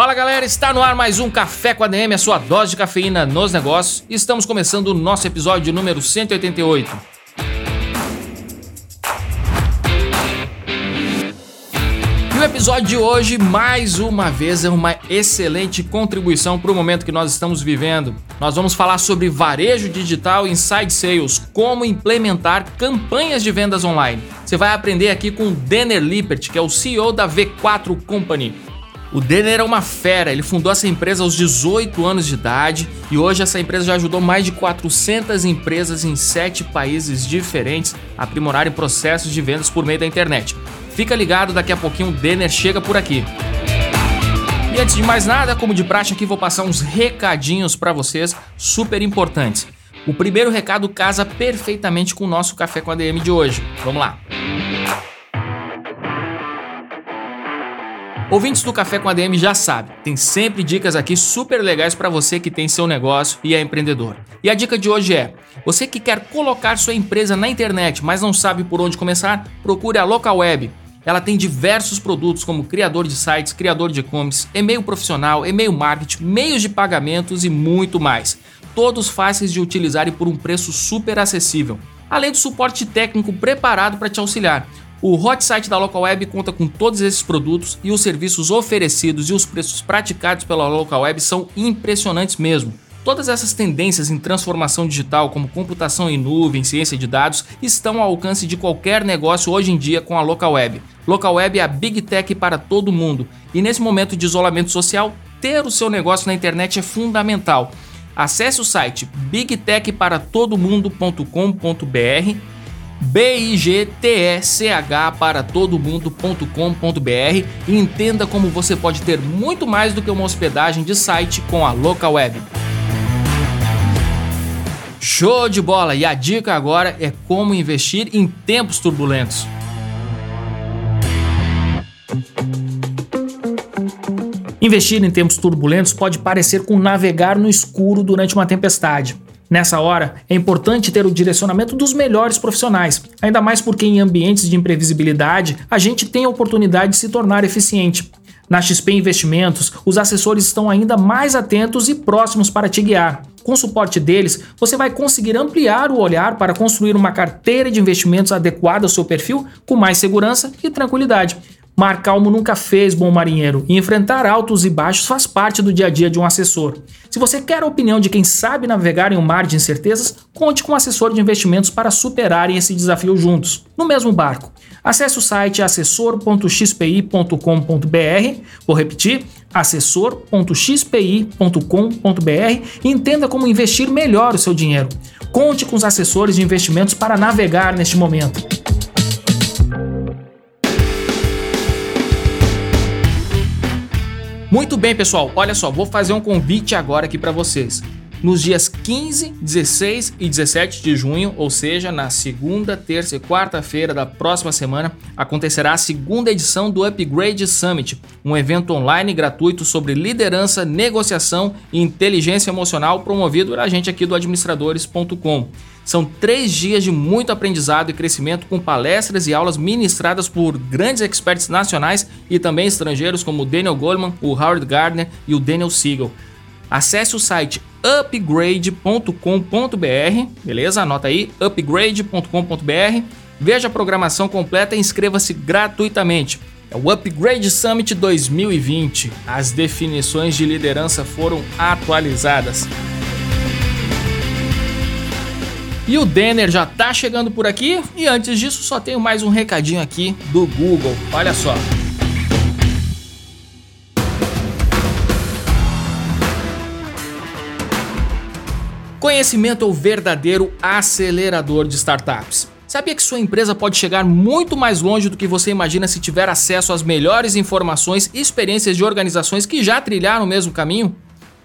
Fala galera, está no ar mais um Café com a DM, a sua dose de cafeína nos negócios. Estamos começando o nosso episódio número 188. o episódio de hoje, mais uma vez, é uma excelente contribuição para o momento que nós estamos vivendo. Nós vamos falar sobre varejo digital inside sales, como implementar campanhas de vendas online. Você vai aprender aqui com o Denner Lippert, que é o CEO da V4 Company. O Denner é uma fera, ele fundou essa empresa aos 18 anos de idade e hoje essa empresa já ajudou mais de 400 empresas em 7 países diferentes a aprimorarem processos de vendas por meio da internet. Fica ligado, daqui a pouquinho o Denner chega por aqui. E antes de mais nada, como de praxe aqui, vou passar uns recadinhos para vocês super importantes. O primeiro recado casa perfeitamente com o nosso Café com a DM de hoje. Vamos lá. Ouvintes do Café com a DM já sabem, tem sempre dicas aqui super legais para você que tem seu negócio e é empreendedor. E a dica de hoje é: você que quer colocar sua empresa na internet, mas não sabe por onde começar, procure a Local Web. Ela tem diversos produtos como criador de sites, criador de e-commerce, e-mail profissional, e-mail marketing, meios de pagamentos e muito mais. Todos fáceis de utilizar e por um preço super acessível. Além do suporte técnico preparado para te auxiliar. O hot site da Local Web conta com todos esses produtos e os serviços oferecidos e os preços praticados pela Local Web são impressionantes mesmo. Todas essas tendências em transformação digital, como computação em nuvem, ciência de dados, estão ao alcance de qualquer negócio hoje em dia com a Local Web. Local Web é a Big Tech para todo mundo e nesse momento de isolamento social, ter o seu negócio na internet é fundamental. Acesse o site bigtechparatodomundo.com.br bigtech para todomundo.com.br e entenda como você pode ter muito mais do que uma hospedagem de site com a Local Web. Show de bola! E a dica agora é como investir em tempos turbulentos. Investir em tempos turbulentos pode parecer com navegar no escuro durante uma tempestade. Nessa hora, é importante ter o direcionamento dos melhores profissionais, ainda mais porque em ambientes de imprevisibilidade a gente tem a oportunidade de se tornar eficiente. Na XP Investimentos, os assessores estão ainda mais atentos e próximos para te guiar. Com o suporte deles, você vai conseguir ampliar o olhar para construir uma carteira de investimentos adequada ao seu perfil com mais segurança e tranquilidade. Mar calmo nunca fez bom marinheiro e enfrentar altos e baixos faz parte do dia a dia de um assessor. Se você quer a opinião de quem sabe navegar em um mar de incertezas, conte com um assessor de investimentos para superarem esse desafio juntos, no mesmo barco. Acesse o site assessor.xpi.com.br, vou repetir, assessor.xpi.com.br e entenda como investir melhor o seu dinheiro. Conte com os assessores de investimentos para navegar neste momento. Muito bem, pessoal. Olha só, vou fazer um convite agora aqui para vocês. Nos dias 15, 16 e 17 de junho, ou seja, na segunda, terça e quarta-feira da próxima semana, acontecerá a segunda edição do Upgrade Summit, um evento online gratuito sobre liderança, negociação e inteligência emocional promovido pela gente aqui do administradores.com. São três dias de muito aprendizado e crescimento com palestras e aulas ministradas por grandes experts nacionais e também estrangeiros como o Daniel Goleman, o Howard Gardner e o Daniel Siegel. Acesse o site upgrade.com.br, beleza? Anota aí, upgrade.com.br. Veja a programação completa e inscreva-se gratuitamente. É o Upgrade Summit 2020. As definições de liderança foram atualizadas. E o Denner já tá chegando por aqui. E antes disso, só tenho mais um recadinho aqui do Google. Olha só. Conhecimento é o verdadeiro acelerador de startups. Sabia que sua empresa pode chegar muito mais longe do que você imagina se tiver acesso às melhores informações e experiências de organizações que já trilharam o mesmo caminho?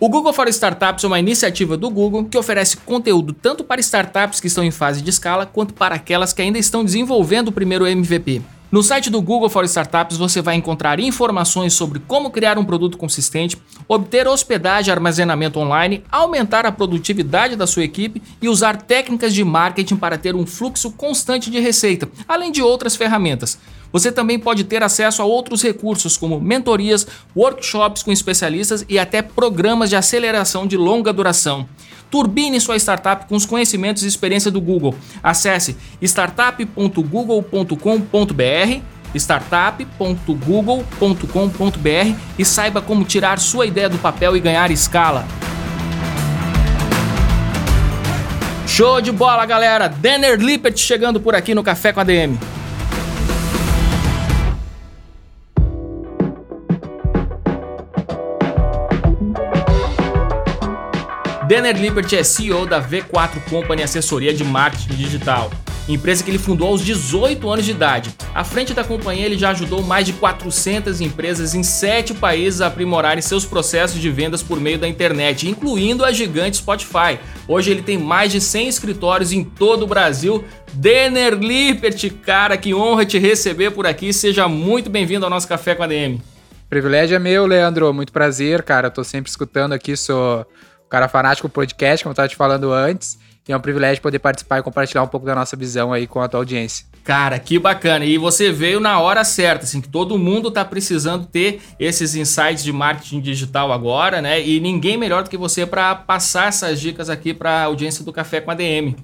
O Google for Startups é uma iniciativa do Google que oferece conteúdo tanto para startups que estão em fase de escala quanto para aquelas que ainda estão desenvolvendo o primeiro MVP. No site do Google for Startups você vai encontrar informações sobre como criar um produto consistente, obter hospedagem e armazenamento online, aumentar a produtividade da sua equipe e usar técnicas de marketing para ter um fluxo constante de receita, além de outras ferramentas. Você também pode ter acesso a outros recursos como mentorias, workshops com especialistas e até programas de aceleração de longa duração. Turbine sua startup com os conhecimentos e experiência do Google. Acesse startup.google.com.br startup.google.com.br e saiba como tirar sua ideia do papel e ganhar escala. Show de bola, galera! Denner Lippert chegando por aqui no Café com a DM. Denner Liberty é CEO da V4 Company Assessoria de Marketing Digital, empresa que ele fundou aos 18 anos de idade. À frente da companhia, ele já ajudou mais de 400 empresas em 7 países a aprimorarem seus processos de vendas por meio da internet, incluindo a gigante Spotify. Hoje ele tem mais de 100 escritórios em todo o Brasil. Denner Lippert, cara, que honra te receber por aqui. Seja muito bem-vindo ao nosso Café com a DM. Privilégio é meu, Leandro. Muito prazer, cara. Tô sempre escutando aqui, sou cara fanático podcast, como eu estava te falando antes. E é um privilégio poder participar e compartilhar um pouco da nossa visão aí com a tua audiência. Cara, que bacana. E você veio na hora certa, assim, que todo mundo está precisando ter esses insights de marketing digital agora, né? E ninguém melhor do que você para passar essas dicas aqui para a audiência do Café com a DM.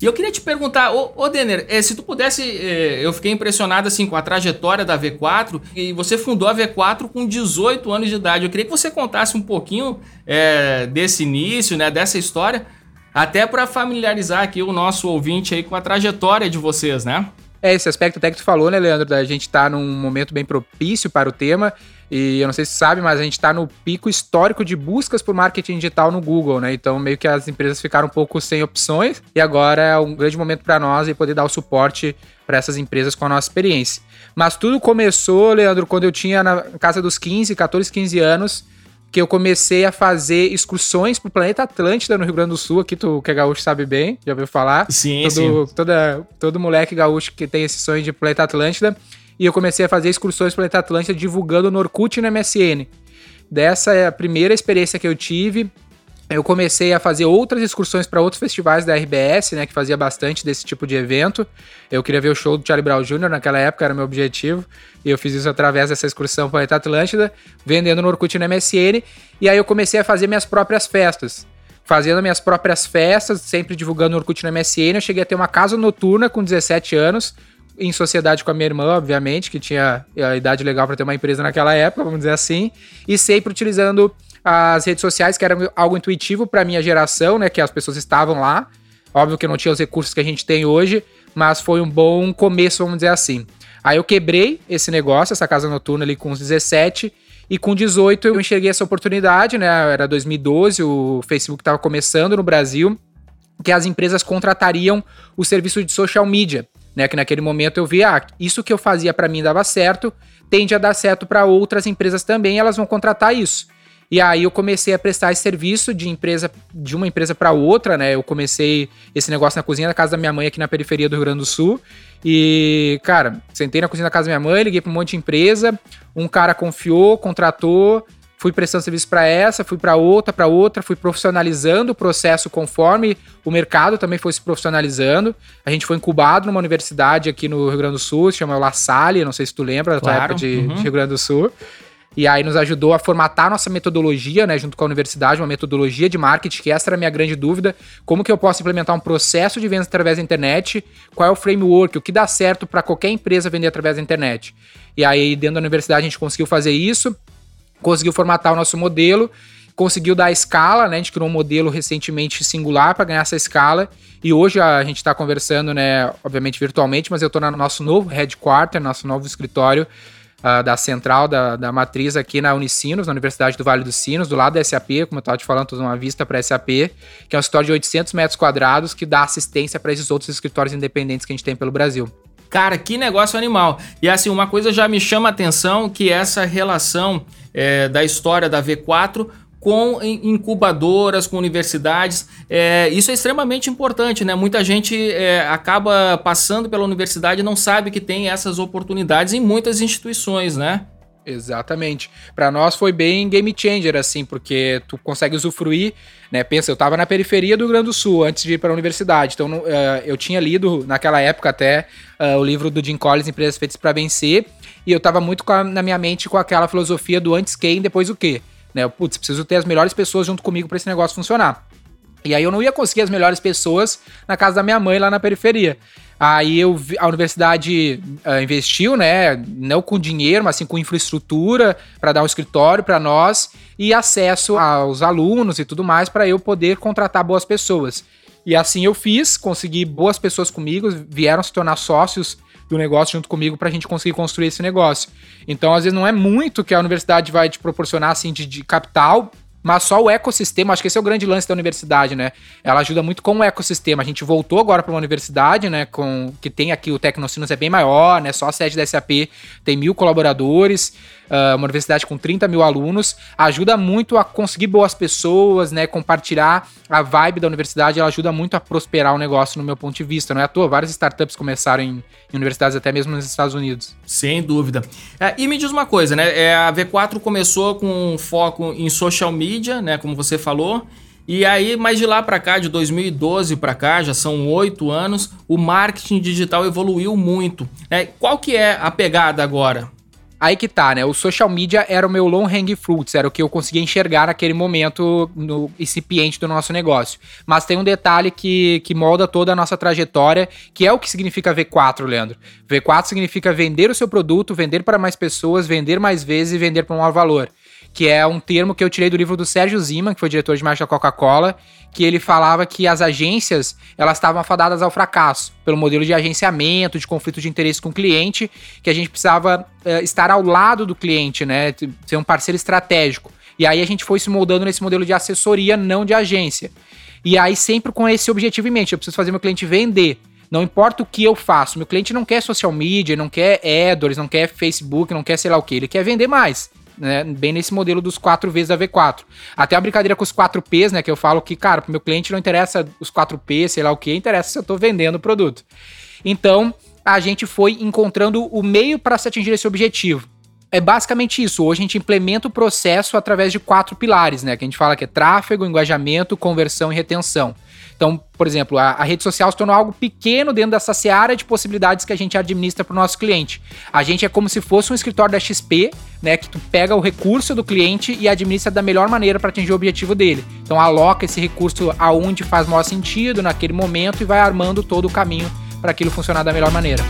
E eu queria te perguntar, ô, ô Denner, é, se tu pudesse, é, eu fiquei impressionado assim com a trajetória da V4 e você fundou a V4 com 18 anos de idade. Eu queria que você contasse um pouquinho é, desse início, né, dessa história, até para familiarizar aqui o nosso ouvinte aí com a trajetória de vocês, né? É, esse aspecto até que tu falou, né, Leandro, da gente estar tá num momento bem propício para o tema. E eu não sei se sabe, mas a gente está no pico histórico de buscas por marketing digital no Google, né? Então meio que as empresas ficaram um pouco sem opções e agora é um grande momento para nós e poder dar o suporte para essas empresas com a nossa experiência. Mas tudo começou, Leandro, quando eu tinha na casa dos 15, 14, 15 anos, que eu comecei a fazer excursões pro planeta Atlântida no Rio Grande do Sul, aqui tu que é gaúcho sabe bem, já ouviu falar? Sim, todo, sim. Toda, todo moleque gaúcho que tem esse sonho de planeta Atlântida e eu comecei a fazer excursões Planeta Atlântida divulgando no Orkut no MSN. Dessa é a primeira experiência que eu tive. Eu comecei a fazer outras excursões para outros festivais da RBS, né, que fazia bastante desse tipo de evento. Eu queria ver o show do Charlie Brown Jr. naquela época, era meu objetivo. E eu fiz isso através dessa excursão Planeta Atlântida, vendendo no Orkut e no MSN. E aí eu comecei a fazer minhas próprias festas. Fazendo minhas próprias festas, sempre divulgando no Orkut no MSN. Eu cheguei a ter uma casa noturna com 17 anos, em sociedade com a minha irmã, obviamente, que tinha a idade legal para ter uma empresa naquela época, vamos dizer assim, e sempre utilizando as redes sociais, que era algo intuitivo para minha geração, né, que as pessoas estavam lá. Óbvio que eu não tinha os recursos que a gente tem hoje, mas foi um bom começo, vamos dizer assim. Aí eu quebrei esse negócio, essa casa noturna ali com os 17, e com 18 eu enxerguei essa oportunidade, né? Era 2012, o Facebook estava começando no Brasil, que as empresas contratariam o serviço de social media né? Que naquele momento eu vi, ah, isso que eu fazia para mim dava certo, tende a dar certo para outras empresas também, elas vão contratar isso. E aí eu comecei a prestar esse serviço de empresa de uma empresa para outra, né? Eu comecei esse negócio na cozinha da casa da minha mãe aqui na periferia do Rio Grande do Sul. E, cara, sentei na cozinha da casa da minha mãe, liguei para um monte de empresa, um cara confiou, contratou, fui prestando serviço para essa, fui para outra, para outra, fui profissionalizando o processo conforme o mercado também foi se profissionalizando. A gente foi incubado numa universidade aqui no Rio Grande do Sul, se chama La Salle, não sei se tu lembra da tua época de, uhum. de Rio Grande do Sul. E aí nos ajudou a formatar a nossa metodologia, né, junto com a universidade, uma metodologia de marketing, que essa era a minha grande dúvida, como que eu posso implementar um processo de vendas através da internet, qual é o framework, o que dá certo para qualquer empresa vender através da internet. E aí dentro da universidade a gente conseguiu fazer isso, conseguiu formatar o nosso modelo, conseguiu dar escala, né? A gente criou um modelo recentemente singular para ganhar essa escala. E hoje a gente está conversando, né? Obviamente virtualmente, mas eu estou no nosso novo headquarter, nosso novo escritório uh, da central da, da matriz aqui na Unicinos, na Universidade do Vale dos Sinos, do lado da SAP, como eu estava te falando, uma vista para a SAP, que é um escritório de 800 metros quadrados que dá assistência para esses outros escritórios independentes que a gente tem pelo Brasil. Cara, que negócio animal. E assim, uma coisa já me chama a atenção que essa relação é, da história da V4 com incubadoras, com universidades. É, isso é extremamente importante, né? Muita gente é, acaba passando pela universidade e não sabe que tem essas oportunidades em muitas instituições, né? Exatamente. Para nós foi bem game changer, assim, porque tu consegue usufruir, né? Pensa, eu tava na periferia do Rio Grande do Sul antes de ir para a universidade, então uh, eu tinha lido naquela época até uh, o livro do Jim Collins, Empresas Feitas para Vencer, e eu tava muito a, na minha mente com aquela filosofia do antes quem, depois o quê. Né? Putz, preciso ter as melhores pessoas junto comigo para esse negócio funcionar. E aí eu não ia conseguir as melhores pessoas na casa da minha mãe lá na periferia. Aí eu, a universidade uh, investiu, né, não com dinheiro, mas sim com infraestrutura para dar um escritório para nós e acesso aos alunos e tudo mais para eu poder contratar boas pessoas. E assim eu fiz, consegui boas pessoas comigo, vieram se tornar sócios do negócio junto comigo para a gente conseguir construir esse negócio. Então, às vezes, não é muito que a universidade vai te proporcionar assim de, de capital mas só o ecossistema, acho que esse é o grande lance da universidade, né? Ela ajuda muito com o ecossistema. A gente voltou agora para uma universidade, né? Com, que tem aqui o Tecnocinos é bem maior, né? Só a sede da SAP tem mil colaboradores, uh, uma universidade com 30 mil alunos. Ajuda muito a conseguir boas pessoas, né? Compartilhar a vibe da universidade, ela ajuda muito a prosperar o negócio, no meu ponto de vista. Não é à toa, várias startups começaram em, em universidades, até mesmo nos Estados Unidos. Sem dúvida. É, e me diz uma coisa, né? É, a V4 começou com foco em social media né, como você falou. E aí, mais de lá para cá, de 2012 para cá, já são oito anos, o marketing digital evoluiu muito. É, qual que é a pegada agora? Aí que tá, né? O social media era o meu long hang fruits, era o que eu conseguia enxergar naquele momento no incipiente do nosso negócio. Mas tem um detalhe que, que molda toda a nossa trajetória, que é o que significa V4, Leandro. V4 significa vender o seu produto, vender para mais pessoas, vender mais vezes e vender para um maior valor que é um termo que eu tirei do livro do Sérgio Zima, que foi diretor de marketing da Coca-Cola, que ele falava que as agências elas estavam afadadas ao fracasso pelo modelo de agenciamento, de conflito de interesse com o cliente, que a gente precisava uh, estar ao lado do cliente, né, ser um parceiro estratégico. E aí a gente foi se moldando nesse modelo de assessoria, não de agência. E aí sempre com esse objetivo em mente, eu preciso fazer meu cliente vender. Não importa o que eu faço, meu cliente não quer social media, não quer AdWords, não quer Facebook, não quer sei lá o que, ele quer vender mais né? Bem nesse modelo dos 4 Vs da V4. Até a brincadeira com os 4 Ps, né? Que eu falo que, cara, pro meu cliente não interessa os 4 Ps, sei lá o que, interessa se eu tô vendendo o produto. Então, a gente foi encontrando o meio para se atingir esse objetivo. É basicamente isso. Hoje a gente implementa o processo através de quatro pilares, né? Que a gente fala que é tráfego, engajamento, conversão e retenção. Então, por exemplo, a, a, rede social se tornou algo pequeno dentro dessa seara de possibilidades que a gente administra para o nosso cliente. A gente é como se fosse um escritório da XP, né? Que tu pega o recurso do cliente e administra da melhor maneira para atingir o objetivo dele. Então, aloca esse recurso aonde faz maior sentido naquele momento e vai armando todo o caminho para aquilo funcionar da melhor maneira.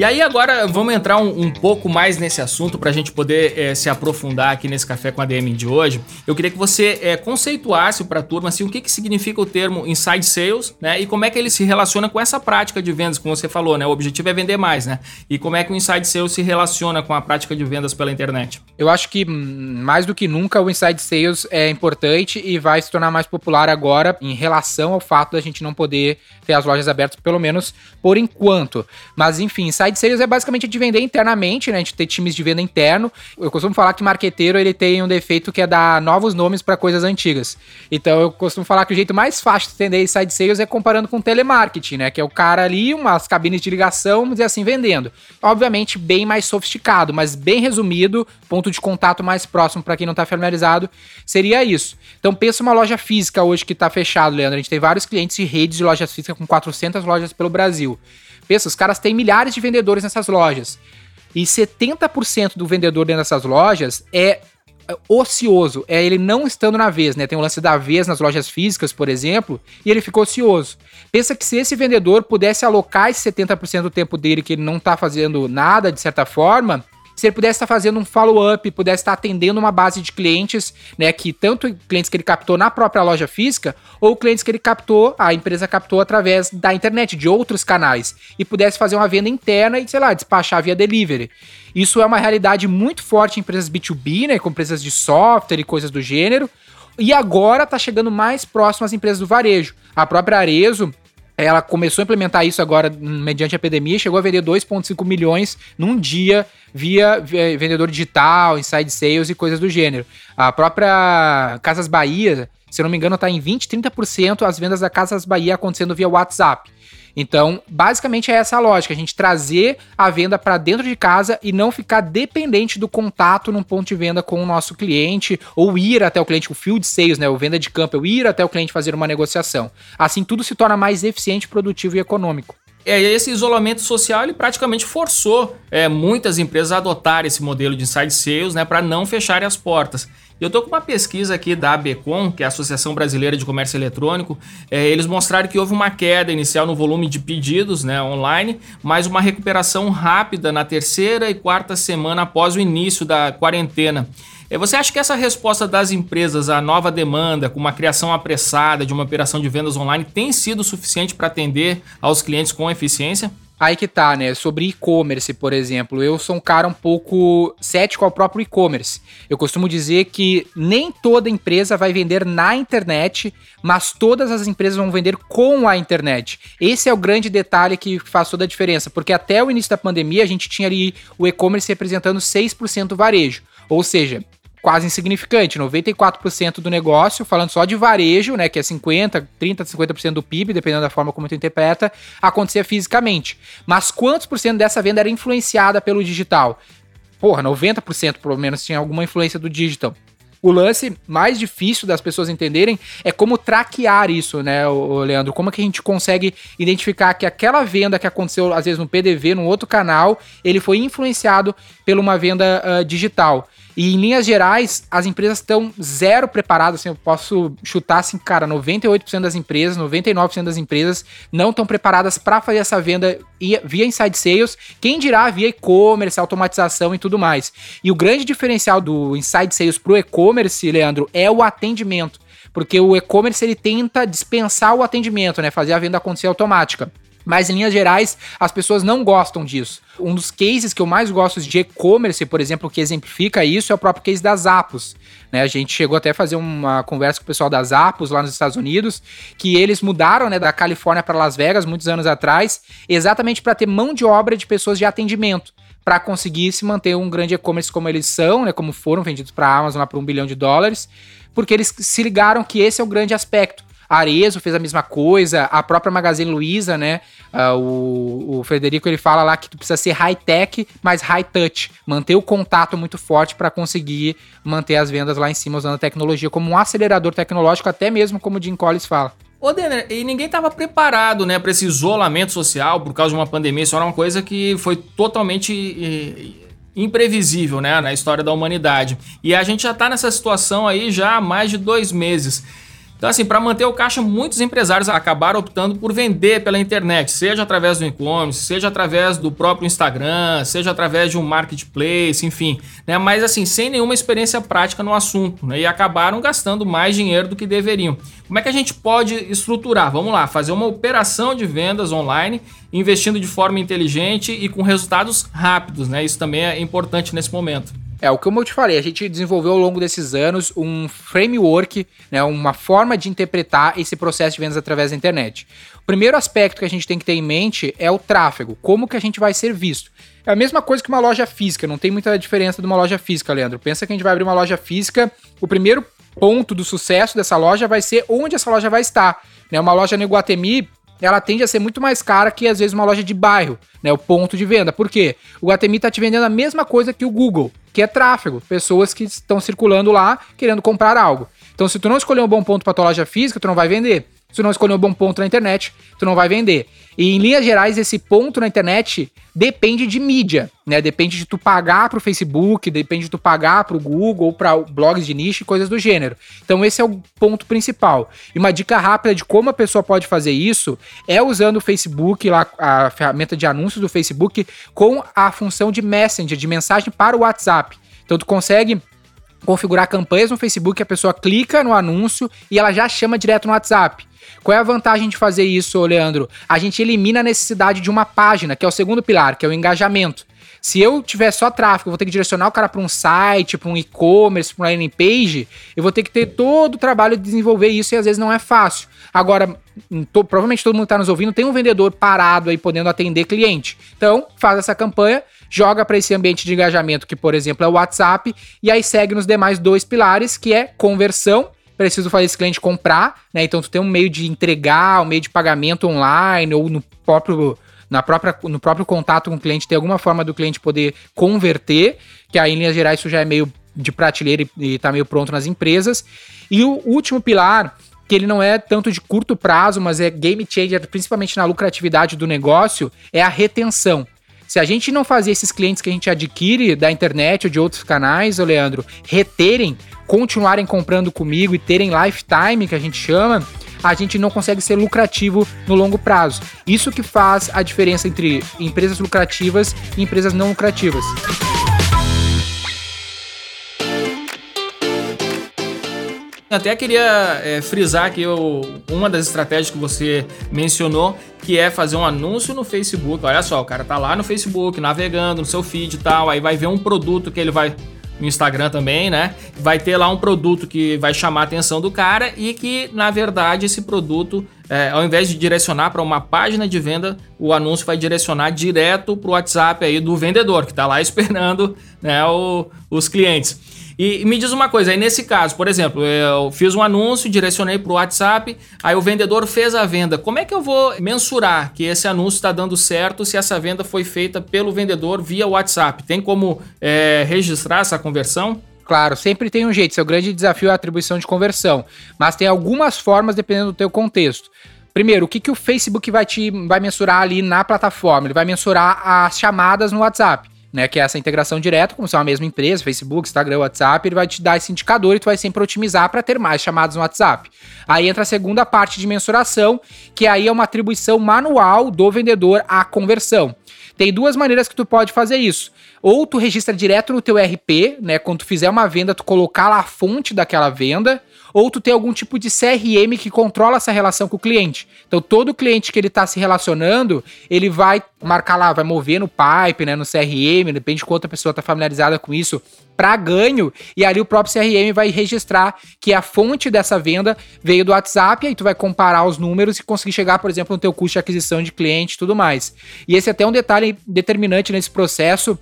E aí agora vamos entrar um, um pouco mais nesse assunto para a gente poder é, se aprofundar aqui nesse café com a DM de hoje. Eu queria que você é, conceituasse para a turma assim, o que, que significa o termo inside sales, né? E como é que ele se relaciona com essa prática de vendas, como você falou, né? O objetivo é vender mais, né? E como é que o inside sales se relaciona com a prática de vendas pela internet? Eu acho que hum, mais do que nunca o inside sales é importante e vai se tornar mais popular agora em relação ao fato da gente não poder ter as lojas abertas, pelo menos por enquanto. Mas enfim, inside Inside Sales é basicamente de vender internamente, né? Gente ter times de venda interno. Eu costumo falar que marqueteiro ele tem um defeito que é dar novos nomes para coisas antigas. Então eu costumo falar que o jeito mais fácil de entender Inside Sales é comparando com telemarketing, né? Que é o cara ali, umas cabines de ligação, dizer assim, vendendo. Obviamente bem mais sofisticado, mas bem resumido, ponto de contato mais próximo para quem não tá familiarizado, seria isso. Então pensa uma loja física hoje que tá fechado, Leandro. A gente tem vários clientes e redes de lojas físicas com 400 lojas pelo Brasil. Pensa, os caras têm milhares de vendedores nessas lojas. E 70% do vendedor dentro dessas lojas é, é ocioso, é ele não estando na vez, né? Tem o lance da vez nas lojas físicas, por exemplo, e ele ficou ocioso. Pensa que se esse vendedor pudesse alocar esse 70% do tempo dele que ele não está fazendo nada, de certa forma, se ele pudesse estar fazendo um follow-up, pudesse estar atendendo uma base de clientes, né, que tanto clientes que ele captou na própria loja física, ou clientes que ele captou, a empresa captou através da internet, de outros canais, e pudesse fazer uma venda interna e, sei lá, despachar via delivery. Isso é uma realidade muito forte em empresas B2B, né, com empresas de software e coisas do gênero, e agora está chegando mais próximo às empresas do varejo. A própria Arezo ela começou a implementar isso agora mediante a epidemia, chegou a vender 2,5 milhões num dia via vendedor digital, inside sales e coisas do gênero. A própria Casas Bahia, se não me engano, está em 20, 30% as vendas da Casas Bahia acontecendo via WhatsApp. Então, basicamente é essa a lógica, a gente trazer a venda para dentro de casa e não ficar dependente do contato num ponto de venda com o nosso cliente ou ir até o cliente, o field sales, né, o venda de campo, eu ir até o cliente fazer uma negociação. Assim tudo se torna mais eficiente, produtivo e econômico. É, esse isolamento social ele praticamente forçou é, muitas empresas a adotar esse modelo de inside sales né, para não fecharem as portas. Eu estou com uma pesquisa aqui da ABCOM, que é a Associação Brasileira de Comércio Eletrônico. É, eles mostraram que houve uma queda inicial no volume de pedidos né, online, mas uma recuperação rápida na terceira e quarta semana após o início da quarentena. É, você acha que essa resposta das empresas à nova demanda, com uma criação apressada de uma operação de vendas online, tem sido suficiente para atender aos clientes com eficiência? Aí que tá, né? Sobre e-commerce, por exemplo. Eu sou um cara um pouco cético ao próprio e-commerce. Eu costumo dizer que nem toda empresa vai vender na internet, mas todas as empresas vão vender com a internet. Esse é o grande detalhe que faz toda a diferença, porque até o início da pandemia a gente tinha ali o e-commerce representando 6% varejo. Ou seja, quase insignificante, 94% do negócio, falando só de varejo, né, que é 50, 30, 50% do PIB, dependendo da forma como tu interpreta, acontecia fisicamente. Mas quantos por cento dessa venda era influenciada pelo digital? Porra, 90% pelo menos tinha alguma influência do digital. O lance mais difícil das pessoas entenderem é como traquear isso, né, Leandro? Como é que a gente consegue identificar que aquela venda que aconteceu, às vezes, no PDV, num outro canal, ele foi influenciado por uma venda uh, digital. E em linhas gerais, as empresas estão zero preparadas. Assim, eu posso chutar assim, cara, 98% das empresas, 99% das empresas não estão preparadas para fazer essa venda via inside sales. Quem dirá via e-commerce, automatização e tudo mais. E o grande diferencial do inside sales para o e-commerce, Leandro, é o atendimento. Porque o e-commerce ele tenta dispensar o atendimento, né? Fazer a venda acontecer automática. Mas em linhas gerais, as pessoas não gostam disso. Um dos cases que eu mais gosto de e-commerce, por exemplo, que exemplifica isso, é o próprio case das Apos. Né, a gente chegou até a fazer uma conversa com o pessoal das Apos lá nos Estados Unidos, que eles mudaram né, da Califórnia para Las Vegas muitos anos atrás, exatamente para ter mão de obra de pessoas de atendimento para conseguir se manter um grande e-commerce como eles são, né, como foram vendidos para a Amazon lá por um bilhão de dólares, porque eles se ligaram que esse é o grande aspecto. A Arezo fez a mesma coisa, a própria Magazine Luiza, né? Uh, o, o Frederico ele fala lá que tu precisa ser high-tech, mas high-touch. Manter o contato muito forte para conseguir manter as vendas lá em cima usando a tecnologia como um acelerador tecnológico, até mesmo como o Jim Collins fala. Ô, Denner, e ninguém estava preparado, né, para esse isolamento social por causa de uma pandemia. Isso era uma coisa que foi totalmente imprevisível, né, na história da humanidade. E a gente já está nessa situação aí já há mais de dois meses. Então, assim, para manter o caixa, muitos empresários acabaram optando por vender pela internet, seja através do e-commerce, seja através do próprio Instagram, seja através de um marketplace, enfim, né? Mas assim, sem nenhuma experiência prática no assunto, né? E acabaram gastando mais dinheiro do que deveriam. Como é que a gente pode estruturar? Vamos lá, fazer uma operação de vendas online, investindo de forma inteligente e com resultados rápidos, né? Isso também é importante nesse momento. É, o que eu te falei, a gente desenvolveu ao longo desses anos um framework, né, uma forma de interpretar esse processo de vendas através da internet. O primeiro aspecto que a gente tem que ter em mente é o tráfego, como que a gente vai ser visto. É a mesma coisa que uma loja física, não tem muita diferença de uma loja física, Leandro. Pensa que a gente vai abrir uma loja física, o primeiro ponto do sucesso dessa loja vai ser onde essa loja vai estar. Né? Uma loja no Iguatemi, ela tende a ser muito mais cara que às vezes uma loja de bairro, né? O ponto de venda. Por quê? O Guatemi tá te vendendo a mesma coisa que o Google, que é tráfego, pessoas que estão circulando lá querendo comprar algo. Então, se tu não escolher um bom ponto para tua loja física, tu não vai vender. Se tu não escolher um bom ponto na internet, tu não vai vender. E em linhas gerais, esse ponto na internet depende de mídia, né? Depende de tu pagar pro Facebook, depende de tu pagar pro Google ou para blogs de nicho e coisas do gênero. Então esse é o ponto principal. E uma dica rápida de como a pessoa pode fazer isso é usando o Facebook, lá a ferramenta de anúncios do Facebook com a função de Messenger, de mensagem para o WhatsApp. Então tu consegue configurar campanhas no Facebook, a pessoa clica no anúncio e ela já chama direto no WhatsApp. Qual é a vantagem de fazer isso, Leandro? A gente elimina a necessidade de uma página, que é o segundo pilar, que é o engajamento. Se eu tiver só tráfego, eu vou ter que direcionar o cara para um site, para um e-commerce, para uma landing page, eu vou ter que ter todo o trabalho de desenvolver isso e às vezes não é fácil. Agora, to, provavelmente todo mundo está nos ouvindo tem um vendedor parado aí podendo atender cliente. Então, faz essa campanha, joga para esse ambiente de engajamento que, por exemplo, é o WhatsApp, e aí segue nos demais dois pilares, que é conversão preciso fazer esse cliente comprar, né? Então tu tem um meio de entregar, um meio de pagamento online ou no próprio na própria, no próprio contato com o cliente, tem alguma forma do cliente poder converter, que aí em linhas gerais isso já é meio de prateleira e, está meio pronto nas empresas. E o último pilar, que ele não é tanto de curto prazo, mas é game changer, principalmente na lucratividade do negócio, é a retenção. Se a gente não fazer esses clientes que a gente adquire da internet ou de outros canais, ô Leandro, reterem, continuarem comprando comigo e terem lifetime, que a gente chama, a gente não consegue ser lucrativo no longo prazo. Isso que faz a diferença entre empresas lucrativas e empresas não lucrativas. Até queria é, frisar o, uma das estratégias que você mencionou, que é fazer um anúncio no Facebook. Olha só, o cara tá lá no Facebook, navegando no seu feed e tal, aí vai ver um produto que ele vai no Instagram também, né? Vai ter lá um produto que vai chamar a atenção do cara e que, na verdade, esse produto, é, ao invés de direcionar para uma página de venda, o anúncio vai direcionar direto para o WhatsApp aí do vendedor, que está lá esperando né, o, os clientes. E, me diz uma coisa, aí nesse caso, por exemplo, eu fiz um anúncio, direcionei para o WhatsApp, aí o vendedor fez a venda. Como é que eu vou mensurar que esse anúncio está dando certo se essa venda foi feita pelo vendedor via WhatsApp? Tem como é, registrar essa conversão? Claro, sempre tem um jeito. Seu grande desafio é a atribuição de conversão. Mas tem algumas formas dependendo do teu contexto. Primeiro, o que, que o Facebook vai te vai mensurar ali na plataforma? Ele vai mensurar as chamadas no WhatsApp né? Que é essa integração direta, como se é uma mesma empresa, Facebook, Instagram, WhatsApp, ele vai te dar esse indicador e tu vai sempre otimizar para ter mais chamadas no WhatsApp. Aí entra a segunda parte de mensuração, que aí é uma atribuição manual do vendedor à conversão. Tem duas maneiras que tu pode fazer isso. Ou tu registra direto no teu RP, né? Quando tu fizer uma venda, tu colocar lá a fonte daquela venda ou tu tem algum tipo de CRM que controla essa relação com o cliente. Então, todo cliente que ele está se relacionando, ele vai marcar lá, vai mover no pipe, né, no CRM, depende de quanto a pessoa está familiarizada com isso, para ganho, e ali o próprio CRM vai registrar que a fonte dessa venda veio do WhatsApp, aí tu vai comparar os números e conseguir chegar, por exemplo, no teu custo de aquisição de cliente e tudo mais. E esse é até um detalhe determinante nesse processo,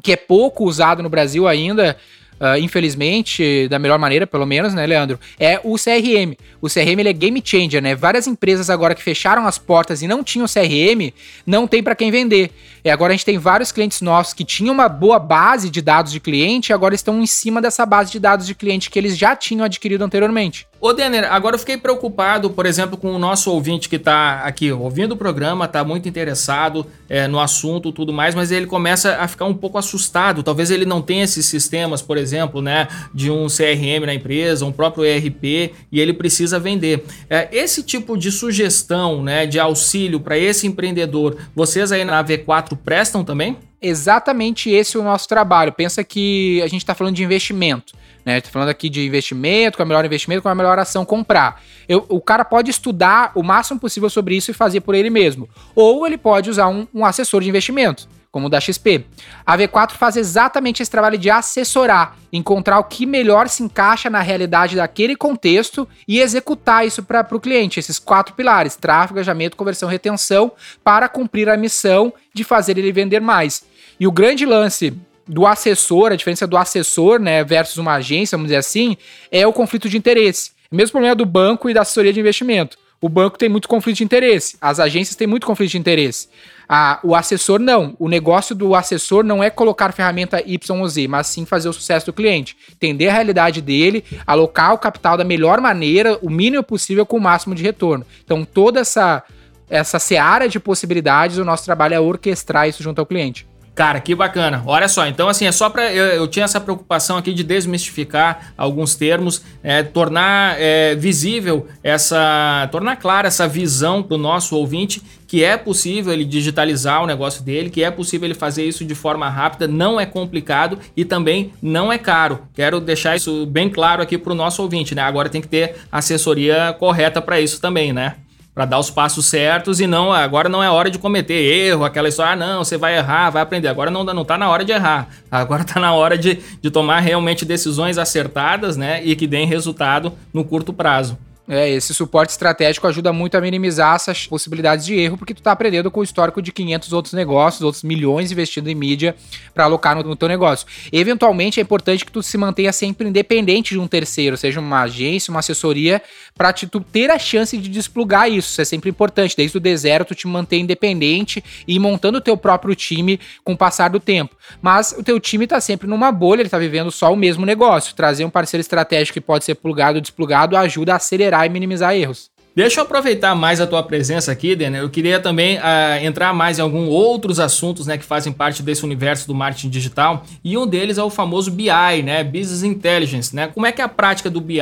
que é pouco usado no Brasil ainda, Uh, infelizmente, da melhor maneira, pelo menos, né, Leandro? É o CRM. O CRM ele é game changer, né? Várias empresas agora que fecharam as portas e não tinham CRM, não tem para quem vender. E agora a gente tem vários clientes nossos que tinham uma boa base de dados de cliente e agora estão em cima dessa base de dados de cliente que eles já tinham adquirido anteriormente. Ô Denner, agora eu fiquei preocupado, por exemplo, com o nosso ouvinte que está aqui ouvindo o programa, está muito interessado é, no assunto tudo mais, mas ele começa a ficar um pouco assustado. Talvez ele não tenha esses sistemas, por exemplo, né, de um CRM na empresa, um próprio ERP, e ele precisa vender. É, esse tipo de sugestão, né, de auxílio para esse empreendedor, vocês aí na V4 prestam também? Exatamente esse é o nosso trabalho. Pensa que a gente está falando de investimento. Né? Tô falando aqui de investimento, com a melhor investimento, com a melhor ação comprar. Eu, o cara pode estudar o máximo possível sobre isso e fazer por ele mesmo. Ou ele pode usar um, um assessor de investimento, como o da XP. A V4 faz exatamente esse trabalho de assessorar, encontrar o que melhor se encaixa na realidade daquele contexto e executar isso para o cliente. Esses quatro pilares: tráfego, engajamento, conversão, retenção, para cumprir a missão de fazer ele vender mais. E o grande lance do assessor, a diferença do assessor, né, versus uma agência, vamos dizer assim, é o conflito de interesse. Mesmo problema do banco e da assessoria de investimento. O banco tem muito conflito de interesse, as agências têm muito conflito de interesse. Ah, o assessor não. O negócio do assessor não é colocar ferramenta Y ou Z, mas sim fazer o sucesso do cliente. Entender a realidade dele, alocar o capital da melhor maneira, o mínimo possível com o máximo de retorno. Então, toda essa, essa seara de possibilidades, o nosso trabalho é orquestrar isso junto ao cliente. Cara, que bacana. Olha só, então assim, é só para eu, eu, tinha essa preocupação aqui de desmistificar alguns termos, é, tornar é, visível essa, tornar clara essa visão para o nosso ouvinte que é possível ele digitalizar o negócio dele, que é possível ele fazer isso de forma rápida, não é complicado e também não é caro. Quero deixar isso bem claro aqui para o nosso ouvinte, né? Agora tem que ter assessoria correta para isso também, né? Para dar os passos certos e não agora não é hora de cometer erro, aquela história, ah, não, você vai errar, vai aprender. Agora não, não tá na hora de errar. Agora tá na hora de, de tomar realmente decisões acertadas, né, e que deem resultado no curto prazo. É, esse suporte estratégico ajuda muito a minimizar essas possibilidades de erro, porque tu tá aprendendo com o histórico de 500 outros negócios, outros milhões investindo em mídia para alocar no, no teu negócio. Eventualmente é importante que tu se mantenha sempre independente de um terceiro, seja uma agência, uma assessoria, para tu ter a chance de desplugar isso. Isso é sempre importante. Desde o deserto, tu te manter independente e ir montando o teu próprio time com o passar do tempo. Mas o teu time tá sempre numa bolha, ele tá vivendo só o mesmo negócio. Trazer um parceiro estratégico que pode ser plugado ou desplugado ajuda a acelerar e minimizar erros. Deixa eu aproveitar mais a tua presença aqui, Denner. Eu queria também uh, entrar mais em alguns outros assuntos né, que fazem parte desse universo do marketing digital. E um deles é o famoso BI, né? Business Intelligence. Né? Como é que a prática do BI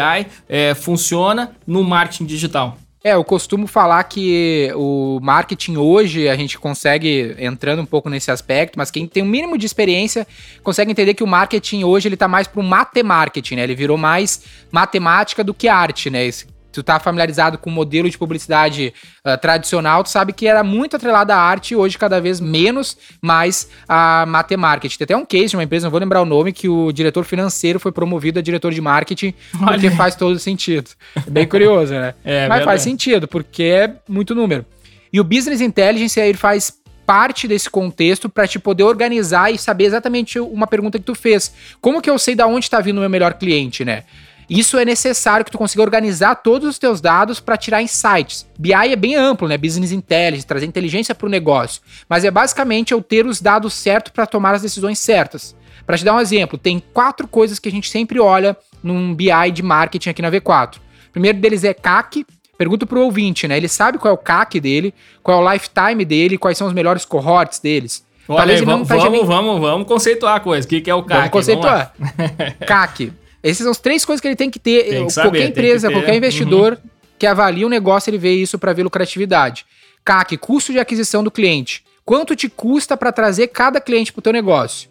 é, funciona no marketing digital? É, eu costumo falar que o marketing hoje a gente consegue entrando um pouco nesse aspecto, mas quem tem um mínimo de experiência consegue entender que o marketing hoje ele tá mais para o matemarketing, né? Ele virou mais matemática do que arte, né? Esse tu tá familiarizado com o modelo de publicidade uh, tradicional, tu sabe que era muito atrelada à arte e hoje cada vez menos, mais a matemática. Tem até um case de uma empresa, não vou lembrar o nome, que o diretor financeiro foi promovido a diretor de marketing, Olha. porque faz todo sentido. É bem curioso, né? É, Mas faz sentido, porque é muito número. E o Business Intelligence, ele faz parte desse contexto para te poder organizar e saber exatamente uma pergunta que tu fez. Como que eu sei da onde está vindo o meu melhor cliente, né? Isso é necessário que tu consiga organizar todos os teus dados para tirar insights. BI é bem amplo, né? Business Intelligence, trazer inteligência para o negócio. Mas é basicamente eu ter os dados certos para tomar as decisões certas. Para te dar um exemplo, tem quatro coisas que a gente sempre olha num BI de marketing aqui na V4. O primeiro deles é CAC. Pergunto pro ouvinte, né? Ele sabe qual é o CAC dele, qual é o lifetime dele, quais são os melhores cohorts deles. Olha, Talvez aí, vamos, tá vamos, vamos, vamos conceituar a coisa. O que, que é o CAC? Vamos conceituar. Vamos CAC. Essas são as três coisas que ele tem que ter. Tem que saber, qualquer empresa, qualquer investidor uhum. que avalia um negócio, ele vê isso para ver lucratividade. CAC, custo de aquisição do cliente. Quanto te custa para trazer cada cliente para o teu negócio?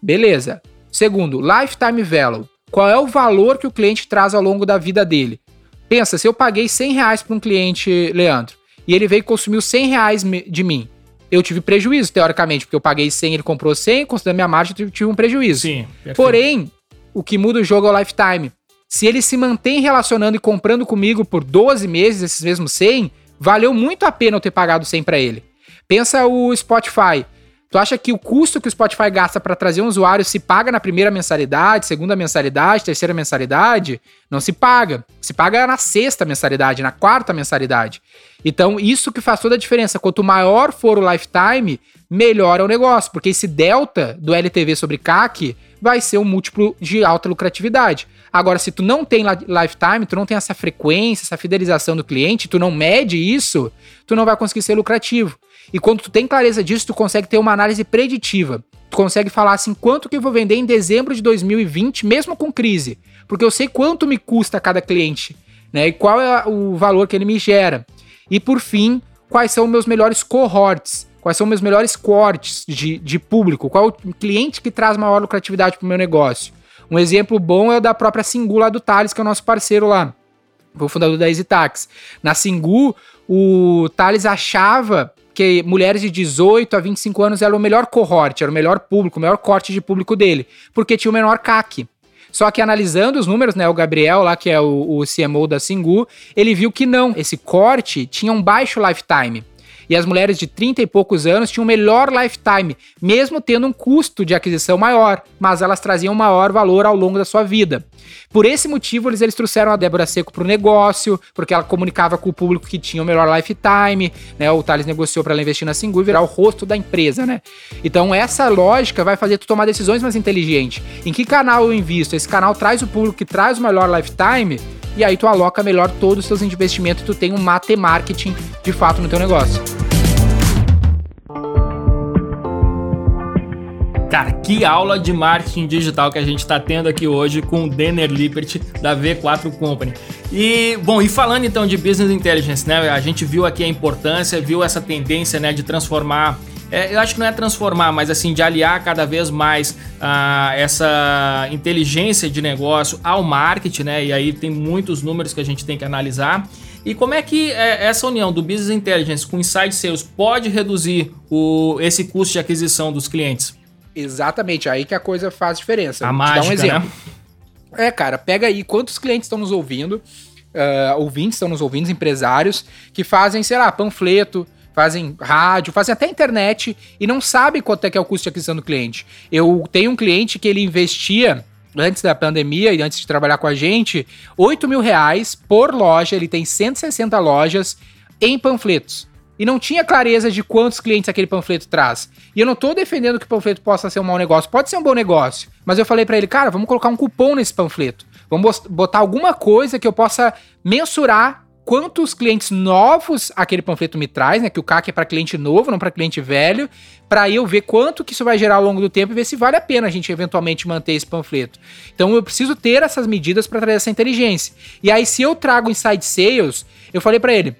Beleza. Segundo, lifetime value. Qual é o valor que o cliente traz ao longo da vida dele? Pensa, se eu paguei 100 reais para um cliente, Leandro, e ele veio e consumiu 100 reais de mim, eu tive prejuízo, teoricamente, porque eu paguei 100, ele comprou 100, considerando minha margem, eu tive um prejuízo. Sim. Perfeito. Porém, o que muda o jogo é o lifetime. Se ele se mantém relacionando e comprando comigo por 12 meses, esses mesmos 100, valeu muito a pena eu ter pagado 100 para ele. Pensa o Spotify. Tu acha que o custo que o Spotify gasta para trazer um usuário se paga na primeira mensalidade, segunda mensalidade, terceira mensalidade? Não se paga. Se paga na sexta mensalidade, na quarta mensalidade. Então, isso que faz toda a diferença. Quanto maior for o lifetime, melhor é o negócio, porque esse delta do LTV sobre CAC vai ser um múltiplo de alta lucratividade. Agora, se tu não tem lifetime, tu não tem essa frequência, essa fidelização do cliente, tu não mede isso, tu não vai conseguir ser lucrativo. E quando tu tem clareza disso, tu consegue ter uma análise preditiva. Tu consegue falar assim, quanto que eu vou vender em dezembro de 2020, mesmo com crise. Porque eu sei quanto me custa cada cliente, né? E qual é o valor que ele me gera. E por fim, quais são meus melhores cohorts quais são meus melhores cortes de, de público, qual é o cliente que traz maior lucratividade para o meu negócio. Um exemplo bom é o da própria Singu lá do Thales, que é o nosso parceiro lá, o fundador da EasyTax. Na Singu, o Thales achava que mulheres de 18 a 25 anos eram o melhor cohort, era o melhor público, o melhor corte de público dele, porque tinha o menor CAC. Só que analisando os números, né, o Gabriel lá, que é o, o CMO da Singu, ele viu que não, esse corte tinha um baixo lifetime. E as mulheres de 30 e poucos anos tinham melhor lifetime, mesmo tendo um custo de aquisição maior, mas elas traziam maior valor ao longo da sua vida. Por esse motivo, eles, eles trouxeram a Débora Seco para o negócio, porque ela comunicava com o público que tinha o melhor lifetime, né? O Thales negociou para ela investir na Singu e virar o rosto da empresa, né? Então, essa lógica vai fazer tu tomar decisões mais inteligentes. Em que canal eu invisto? Esse canal traz o público que traz o melhor lifetime, e aí tu aloca melhor todos os seus investimentos e tu tem um mate marketing de fato no teu negócio. Cara, que aula de marketing digital que a gente está tendo aqui hoje com o Denner Lippert da V4 Company. E, bom, e falando então de Business Intelligence, né? A gente viu aqui a importância, viu essa tendência, né, de transformar é, eu acho que não é transformar, mas assim, de aliar cada vez mais uh, essa inteligência de negócio ao marketing, né? E aí tem muitos números que a gente tem que analisar. E como é que é, essa união do Business Intelligence com Inside Sales pode reduzir o, esse custo de aquisição dos clientes? Exatamente, aí que a coisa faz diferença. A Vou mágica, te dar um exemplo. né? É, cara, pega aí quantos clientes estão nos ouvindo, uh, ouvintes estão nos ouvindo, empresários, que fazem, sei lá, panfleto, fazem rádio, fazem até internet e não sabem quanto é que é o custo de aquisição do cliente. Eu tenho um cliente que ele investia antes da pandemia e antes de trabalhar com a gente, 8 mil reais por loja, ele tem 160 lojas em panfletos. E não tinha clareza de quantos clientes aquele panfleto traz. E eu não tô defendendo que o panfleto possa ser um mau negócio, pode ser um bom negócio. Mas eu falei para ele, cara, vamos colocar um cupom nesse panfleto. Vamos botar alguma coisa que eu possa mensurar quantos clientes novos aquele panfleto me traz, né? Que o CAC é para cliente novo, não para cliente velho, para eu ver quanto que isso vai gerar ao longo do tempo e ver se vale a pena a gente eventualmente manter esse panfleto. Então eu preciso ter essas medidas para trazer essa inteligência. E aí se eu trago inside sales, eu falei para ele,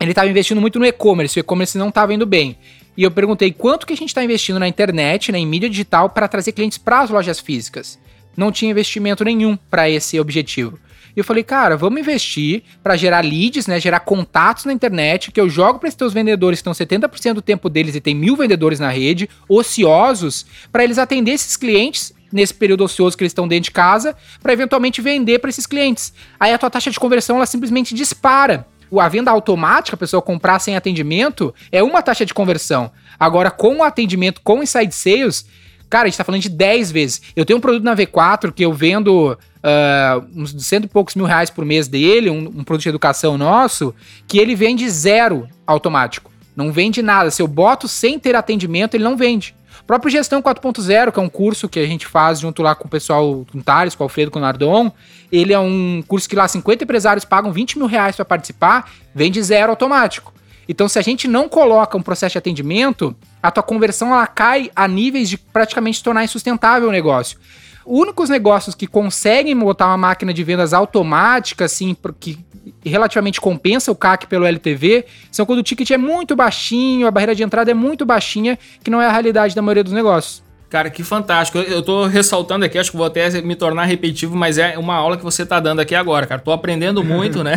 ele estava investindo muito no e-commerce, o e-commerce não estava indo bem. E eu perguntei quanto que a gente está investindo na internet, né, em mídia digital, para trazer clientes para as lojas físicas. Não tinha investimento nenhum para esse objetivo. E eu falei, cara, vamos investir para gerar leads, né? Gerar contatos na internet, que eu jogo para esses teus vendedores que estão 70% do tempo deles e tem mil vendedores na rede, ociosos, para eles atender esses clientes nesse período ocioso que eles estão dentro de casa, para eventualmente vender para esses clientes. Aí a tua taxa de conversão ela simplesmente dispara. A venda automática, a pessoa comprar sem atendimento, é uma taxa de conversão. Agora, com o atendimento, com inside sales, cara, a gente tá falando de 10 vezes. Eu tenho um produto na V4 que eu vendo uh, uns cento e poucos mil reais por mês dele, um, um produto de educação nosso, que ele vende zero automático. Não vende nada. Se eu boto sem ter atendimento, ele não vende. O próprio Gestão 4.0, que é um curso que a gente faz junto lá com o pessoal, com o Thales, com o Alfredo, com o Nardon, ele é um curso que lá 50 empresários pagam 20 mil reais para participar, vende zero automático. Então, se a gente não coloca um processo de atendimento, a tua conversão ela cai a níveis de praticamente tornar insustentável o negócio únicos negócios que conseguem botar uma máquina de vendas automática, assim, que relativamente compensa o CAC pelo LTV, são quando o ticket é muito baixinho, a barreira de entrada é muito baixinha, que não é a realidade da maioria dos negócios. Cara, que fantástico. Eu tô ressaltando aqui, acho que vou até me tornar repetitivo, mas é uma aula que você tá dando aqui agora, cara. Tô aprendendo muito, né?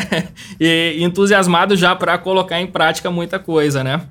E entusiasmado já para colocar em prática muita coisa, né?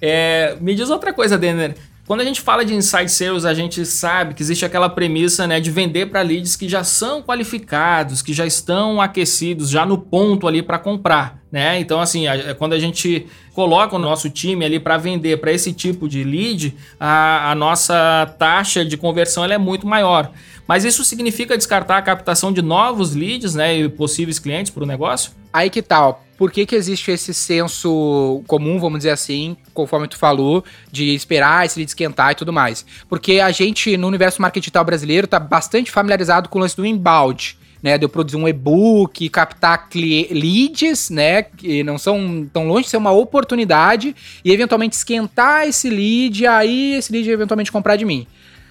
É, me diz outra coisa, Denner. Quando a gente fala de inside sales, a gente sabe que existe aquela premissa né, de vender para leads que já são qualificados, que já estão aquecidos, já no ponto ali para comprar. Né? Então, assim, a, quando a gente coloca o nosso time ali para vender para esse tipo de lead, a, a nossa taxa de conversão é muito maior. Mas isso significa descartar a captação de novos leads né, e possíveis clientes para o negócio? Aí que tal? por que, que existe esse senso comum, vamos dizer assim, conforme tu falou, de esperar esse lead esquentar e tudo mais? Porque a gente, no universo marketing digital brasileiro, tá bastante familiarizado com o lance do inbound. Né, de eu produzir um e-book, captar leads, né, que não são tão longe de ser uma oportunidade, e eventualmente esquentar esse lead, aí esse lead eventualmente comprar de mim.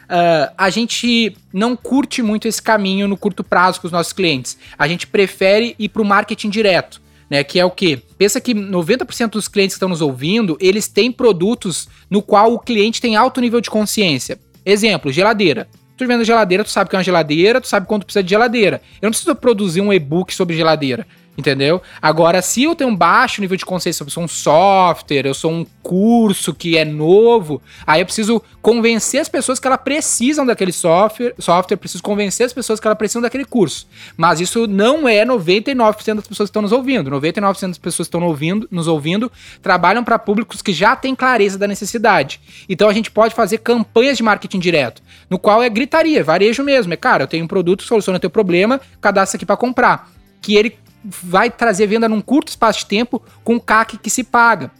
Uh, a gente não curte muito esse caminho no curto prazo com os nossos clientes. A gente prefere ir para o marketing direto né? Que é o quê? Pensa que 90% dos clientes que estão nos ouvindo, eles têm produtos no qual o cliente tem alto nível de consciência. Exemplo, geladeira. Tu vendo geladeira, tu sabe que é uma geladeira, tu sabe quanto precisa de geladeira. Eu não preciso produzir um e-book sobre geladeira. Entendeu? Agora, se eu tenho um baixo nível de consciência, eu sou um software, eu sou um curso que é novo, aí eu preciso convencer as pessoas que elas precisam daquele software, software, preciso convencer as pessoas que elas precisam daquele curso. Mas isso não é 99% das pessoas que estão nos ouvindo. 99% das pessoas que estão ouvindo, nos ouvindo trabalham para públicos que já têm clareza da necessidade. Então a gente pode fazer campanhas de marketing direto, no qual é gritaria, varejo mesmo. É, cara, eu tenho um produto, soluciona teu problema, cadastra aqui para comprar. Que ele vai trazer venda num curto espaço de tempo com CAC que se paga.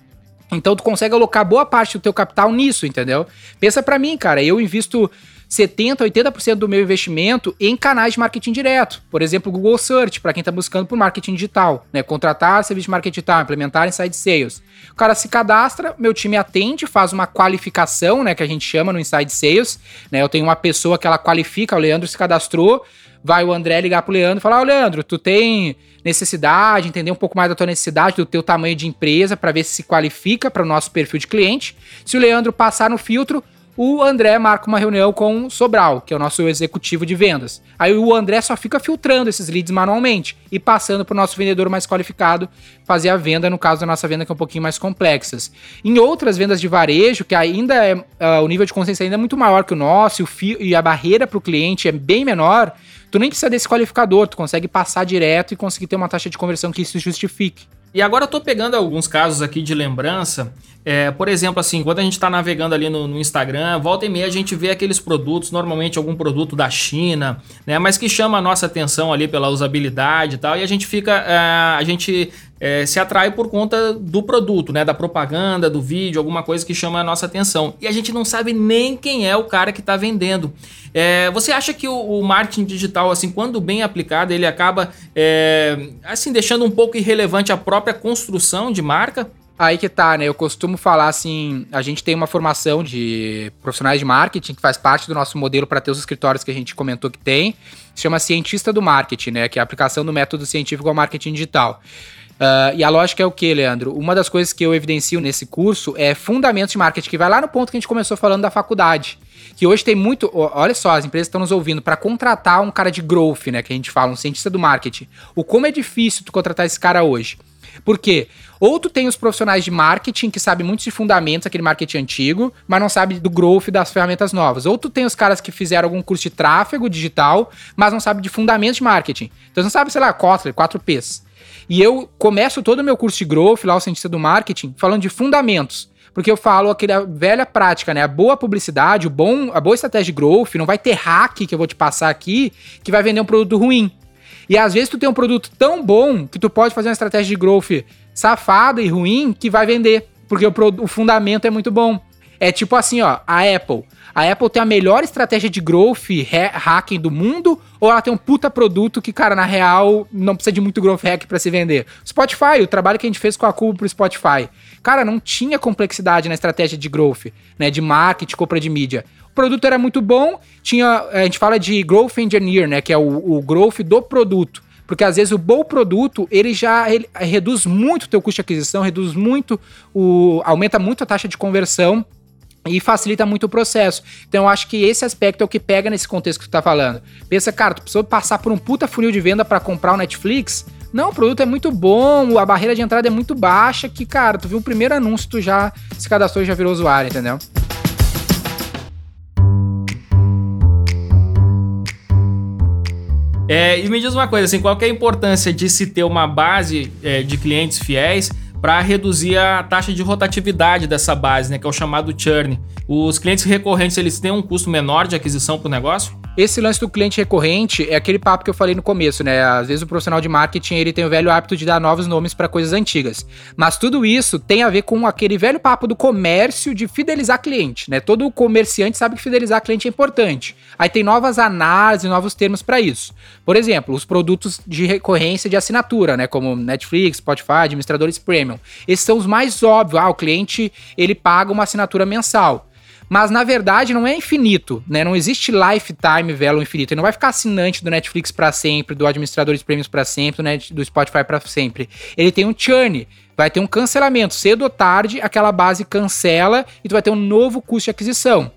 Então tu consegue alocar boa parte do teu capital nisso, entendeu? Pensa para mim, cara, eu invisto 70, 80% do meu investimento em canais de marketing direto. Por exemplo, Google Search, para quem está buscando por marketing digital, né? Contratar serviço de marketing digital, implementar Inside Sales. O cara se cadastra, meu time atende, faz uma qualificação, né, que a gente chama no Inside Sales, né? Eu tenho uma pessoa que ela qualifica, o Leandro se cadastrou, vai o André ligar pro Leandro e falar: oh, Leandro, tu tem necessidade, entender um pouco mais da tua necessidade, do teu tamanho de empresa, para ver se se qualifica para o nosso perfil de cliente. Se o Leandro passar no filtro, o André marca uma reunião com o Sobral, que é o nosso executivo de vendas. Aí o André só fica filtrando esses leads manualmente e passando para o nosso vendedor mais qualificado fazer a venda, no caso da nossa venda que é um pouquinho mais complexas. Em outras vendas de varejo, que ainda é uh, o nível de consciência ainda é muito maior que o nosso e, o e a barreira para o cliente é bem menor, tu nem precisa desse qualificador, tu consegue passar direto e conseguir ter uma taxa de conversão que isso justifique. E agora eu tô pegando alguns casos aqui de lembrança. É, por exemplo, assim, quando a gente está navegando ali no, no, Instagram, volta e meia a gente vê aqueles produtos, normalmente algum produto da China, né? Mas que chama a nossa atenção ali pela usabilidade e tal, e a gente fica. É, a gente é, se atrai por conta do produto, né? Da propaganda, do vídeo, alguma coisa que chama a nossa atenção. E a gente não sabe nem quem é o cara que está vendendo. É, você acha que o, o, marketing digital, assim, quando bem aplicado, ele acaba é, assim deixando um pouco irrelevante a própria construção de marca? Aí que tá, né? Eu costumo falar assim: a gente tem uma formação de profissionais de marketing que faz parte do nosso modelo para ter os escritórios que a gente comentou que tem. Se chama cientista do marketing, né? Que é a aplicação do método científico ao marketing digital. Uh, e a lógica é o que, Leandro? Uma das coisas que eu evidencio nesse curso é fundamentos de marketing, que vai lá no ponto que a gente começou falando da faculdade. Que hoje tem muito. Olha só, as empresas estão nos ouvindo para contratar um cara de growth, né? Que a gente fala, um cientista do marketing. O como é difícil tu contratar esse cara hoje. Por quê? Ou tu tem os profissionais de marketing que sabem muito de fundamentos, aquele marketing antigo, mas não sabe do growth das ferramentas novas. Ou tu tem os caras que fizeram algum curso de tráfego digital, mas não sabe de fundamentos de marketing. Então não sabe, sei lá, Kotler, 4Ps. E eu começo todo o meu curso de growth, lá o cientista do marketing, falando de fundamentos. Porque eu falo aquela velha prática, né? A boa publicidade, o bom, a boa estratégia de growth, não vai ter hack que eu vou te passar aqui que vai vender um produto ruim. E às vezes tu tem um produto tão bom que tu pode fazer uma estratégia de growth safada e ruim que vai vender, porque o, o fundamento é muito bom. É tipo assim, ó, a Apple. A Apple tem a melhor estratégia de growth hacking do mundo ou ela tem um puta produto que, cara, na real, não precisa de muito growth hack para se vender? Spotify, o trabalho que a gente fez com a Cubo pro Spotify. Cara, não tinha complexidade na estratégia de growth, né, de marketing, compra de mídia. O produto era muito bom, tinha, a gente fala de growth engineer, né, que é o, o growth do produto. Porque às vezes o bom produto, ele já ele reduz muito o teu custo de aquisição, reduz muito o aumenta muito a taxa de conversão e facilita muito o processo. Então eu acho que esse aspecto é o que pega nesse contexto que tu tá falando. Pensa, cara, tu precisou passar por um puta funil de venda para comprar o Netflix? Não, o produto é muito bom, a barreira de entrada é muito baixa, que, cara, tu viu o primeiro anúncio, tu já se cadastrou e já virou usuário, entendeu? É, e me diz uma coisa, assim, qual é a importância de se ter uma base é, de clientes fiéis para reduzir a taxa de rotatividade dessa base, né, que é o chamado churn. Os clientes recorrentes eles têm um custo menor de aquisição para o negócio? Esse lance do cliente recorrente é aquele papo que eu falei no começo, né? Às vezes o profissional de marketing ele tem o velho hábito de dar novos nomes para coisas antigas. Mas tudo isso tem a ver com aquele velho papo do comércio de fidelizar cliente, né? Todo comerciante sabe que fidelizar cliente é importante. Aí tem novas análises, novos termos para isso. Por exemplo, os produtos de recorrência de assinatura, né? Como Netflix, Spotify, administradores premium. Esses são os mais óbvios. Ah, o cliente ele paga uma assinatura mensal mas na verdade não é infinito, né? Não existe lifetime value infinito. Ele não vai ficar assinante do Netflix para sempre, do administradores prêmios para sempre, né? do Spotify para sempre. Ele tem um churn, vai ter um cancelamento. Cedo ou tarde, aquela base cancela e tu vai ter um novo custo de aquisição.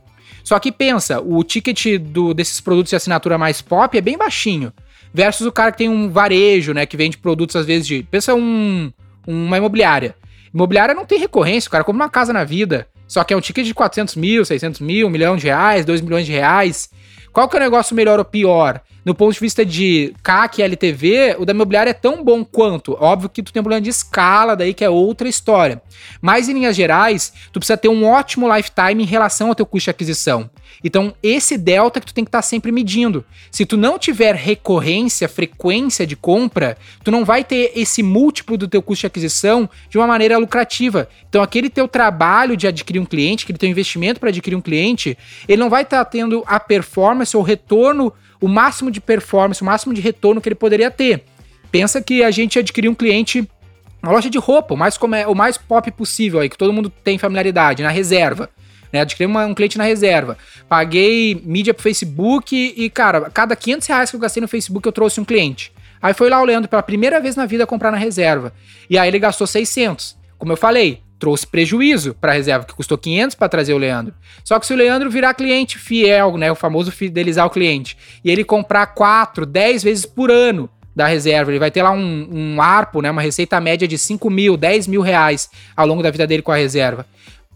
Só que pensa, o ticket do, desses produtos de assinatura mais pop é bem baixinho. Versus o cara que tem um varejo, né? Que vende produtos, às vezes, de. Pensa um, uma imobiliária. Imobiliária não tem recorrência, o cara compra uma casa na vida. Só que é um ticket de 400 mil, 600 mil, 1 milhão de reais, 2 milhões de reais. Qual que é o negócio melhor ou pior? No ponto de vista de CAC e LTV, o da imobiliária é tão bom quanto. Óbvio que tu tem um problema de escala daí, que é outra história. Mas em linhas gerais, tu precisa ter um ótimo lifetime em relação ao teu custo de aquisição. Então, esse delta que tu tem que estar tá sempre medindo. Se tu não tiver recorrência, frequência de compra, tu não vai ter esse múltiplo do teu custo de aquisição de uma maneira lucrativa. Então, aquele teu trabalho de adquirir um cliente, aquele teu investimento para adquirir um cliente, ele não vai estar tá tendo a performance ou retorno, o máximo de performance, o máximo de retorno que ele poderia ter. Pensa que a gente adquiriu um cliente uma loja de roupa, o mais, o mais pop possível aí, que todo mundo tem familiaridade, na reserva né? Adquiri uma, um cliente na reserva. Paguei mídia pro Facebook e, cara, cada 500 reais que eu gastei no Facebook eu trouxe um cliente. Aí foi lá o Leandro pela primeira vez na vida comprar na reserva. E aí ele gastou 600. Como eu falei, trouxe prejuízo para a reserva, que custou 500 para trazer o Leandro. Só que se o Leandro virar cliente fiel, né, o famoso fidelizar o cliente, e ele comprar 4, 10 vezes por ano da reserva, ele vai ter lá um, um ARPO, né, uma receita média de 5 mil, 10 mil reais ao longo da vida dele com a reserva.